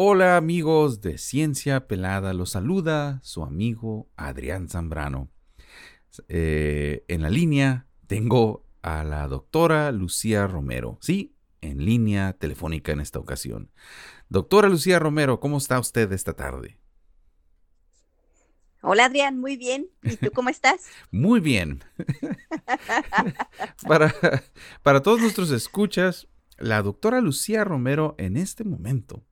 Hola amigos de Ciencia Pelada, los saluda su amigo Adrián Zambrano. Eh, en la línea tengo a la doctora Lucía Romero, sí, en línea telefónica en esta ocasión. Doctora Lucía Romero, ¿cómo está usted esta tarde? Hola Adrián, muy bien. ¿Y tú cómo estás? muy bien. para, para todos nuestros escuchas, la doctora Lucía Romero en este momento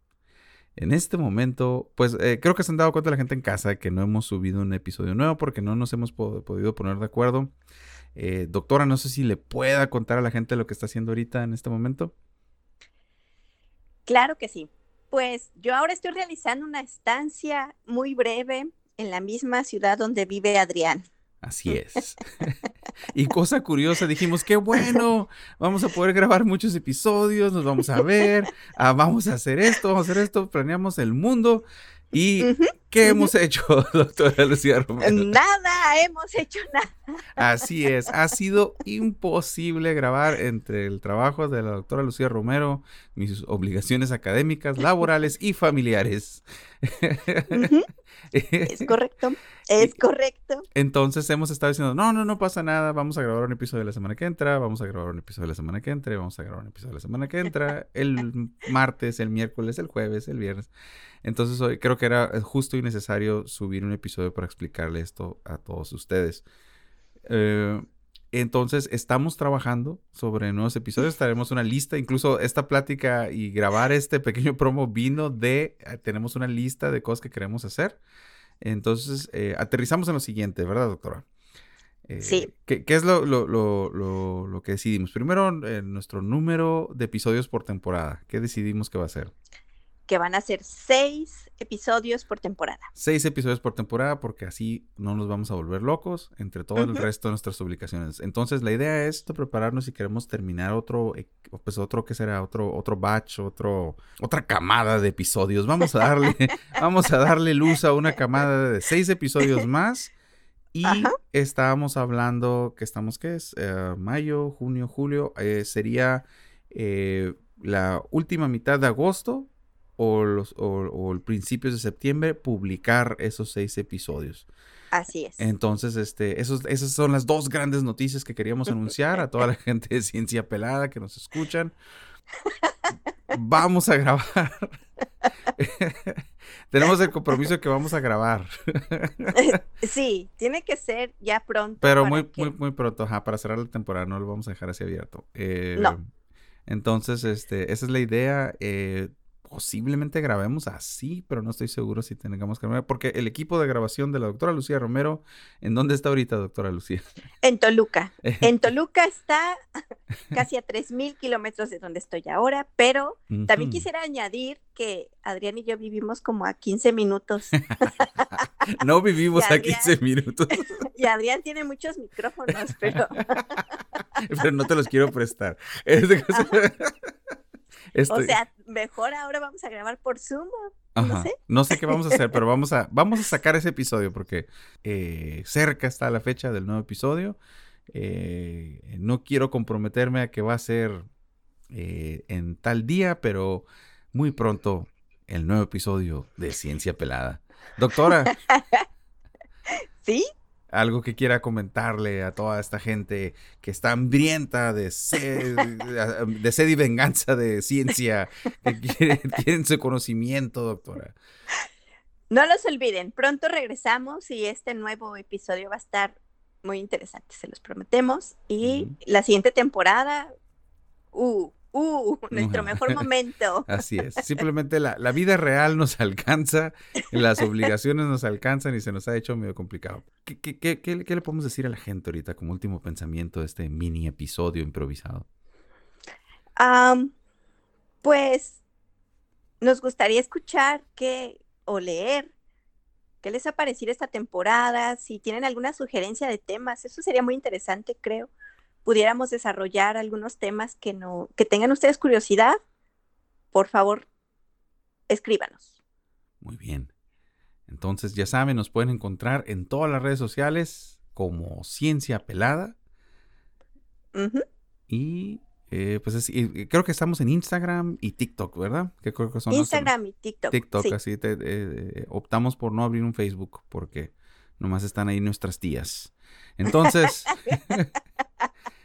en este momento, pues eh, creo que se han dado cuenta la gente en casa que no hemos subido un episodio nuevo porque no nos hemos podido poner de acuerdo. Eh, doctora, no sé si le pueda contar a la gente lo que está haciendo ahorita en este momento. Claro que sí. Pues yo ahora estoy realizando una estancia muy breve en la misma ciudad donde vive Adrián. Así es. y cosa curiosa, dijimos, qué bueno, vamos a poder grabar muchos episodios, nos vamos a ver, ah, vamos a hacer esto, vamos a hacer esto, planeamos el mundo. ¿Y qué hemos hecho, doctora Lucía Romero? Nada, hemos hecho nada. Así es, ha sido imposible grabar entre el trabajo de la doctora Lucía Romero, mis obligaciones académicas, laborales y familiares. Es correcto, es correcto. Entonces hemos estado diciendo, no, no, no pasa nada, vamos a grabar un episodio de la semana que entra, vamos a grabar un episodio de la semana que entra, vamos a grabar un episodio de la semana que entra, el martes, el miércoles, el jueves, el viernes. Entonces hoy creo que era justo y necesario subir un episodio para explicarle esto a todos ustedes. Eh, entonces, estamos trabajando sobre nuevos episodios. Tenemos una lista, incluso esta plática y grabar este pequeño promo vino de, eh, tenemos una lista de cosas que queremos hacer. Entonces, eh, aterrizamos en lo siguiente, ¿verdad, doctora? Eh, sí. ¿qué, es lo, lo, que decidimos? Primero, nuestro número de episodios por temporada. ¿Qué decidimos que va a ser? Que van a ser seis episodios por temporada. Seis episodios por temporada porque así no nos vamos a volver locos entre todo el resto de nuestras publicaciones. Entonces la idea es prepararnos si queremos terminar otro, eh, pues otro que será otro, otro batch, otro, otra camada de episodios. Vamos a darle, vamos a darle luz a una camada de seis episodios más. Y estábamos hablando que estamos, ¿qué es? Eh, mayo, junio, julio. Eh, sería la última mitad de agosto o, los, o, el principios de septiembre publicar esos seis episodios. Así es. Entonces, este, esos, esas son las dos grandes noticias que queríamos anunciar a toda la gente de Ciencia Pelada que nos escuchan. Vamos a grabar. Tenemos el compromiso de que vamos a grabar. sí, tiene que ser ya pronto. Pero muy, muy, muy pronto, para cerrar la temporada, no lo vamos a dejar así abierto. Eh, no. Entonces, este, esa es la idea. Eh, posiblemente grabemos así, pero no estoy seguro si tengamos que grabar, porque el equipo de grabación de la doctora Lucía Romero, ¿en dónde está ahorita, doctora Lucía? En Toluca. En Toluca está casi a 3.000 kilómetros de donde estoy ahora, pero también quisiera añadir que Adrián y yo vivimos como a 15 minutos. no vivimos a 15 minutos. y Adrián tiene muchos micrófonos, pero... pero no te los quiero prestar. O sea, mejor ahora vamos a grabar por Zoom. No sé. No sé qué vamos a hacer, pero vamos a, vamos a sacar ese episodio porque eh, cerca está la fecha del nuevo episodio. Eh, no quiero comprometerme a que va a ser eh, en tal día, pero muy pronto el nuevo episodio de Ciencia Pelada. Doctora. ¿Sí? Algo que quiera comentarle a toda esta gente que está hambrienta de sed, de sed y venganza de ciencia, que quieren, su conocimiento, doctora. No los olviden, pronto regresamos y este nuevo episodio va a estar muy interesante, se los prometemos. Y la siguiente temporada, uh, uh, nuestro mejor momento. Así es. Simplemente la, vida real nos alcanza, las obligaciones nos alcanzan y se nos ha hecho medio complicado. ¿Qué, qué, le podemos decir a la gente ahorita como último pensamiento de este mini episodio improvisado? pues nos gustaría escuchar qué o leer qué les ha parecido esta temporada, si tienen alguna sugerencia de temas, eso sería muy interesante, creo pudiéramos desarrollar algunos temas que no, que tengan ustedes curiosidad, por favor, escríbanos. Muy bien. Entonces, ya saben, nos pueden encontrar en todas las redes sociales como Ciencia Pelada. Y Eh, pues es- y- creo que estamos en Instagram y TikTok, ¿verdad? Que creo que son los- Instagram y TikTok. TikTok, sí. así te- eh, optamos por no abrir un Facebook porque nomás están ahí nuestras tías. Entonces,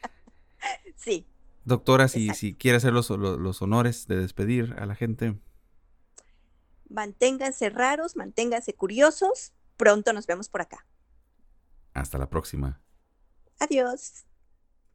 Sí. doctora, si, si quiere hacer los, los- los honores de despedir a la gente, Manténganse raros, manténganse curiosos. Pronto nos vemos por acá. hasta la próxima. Adiós.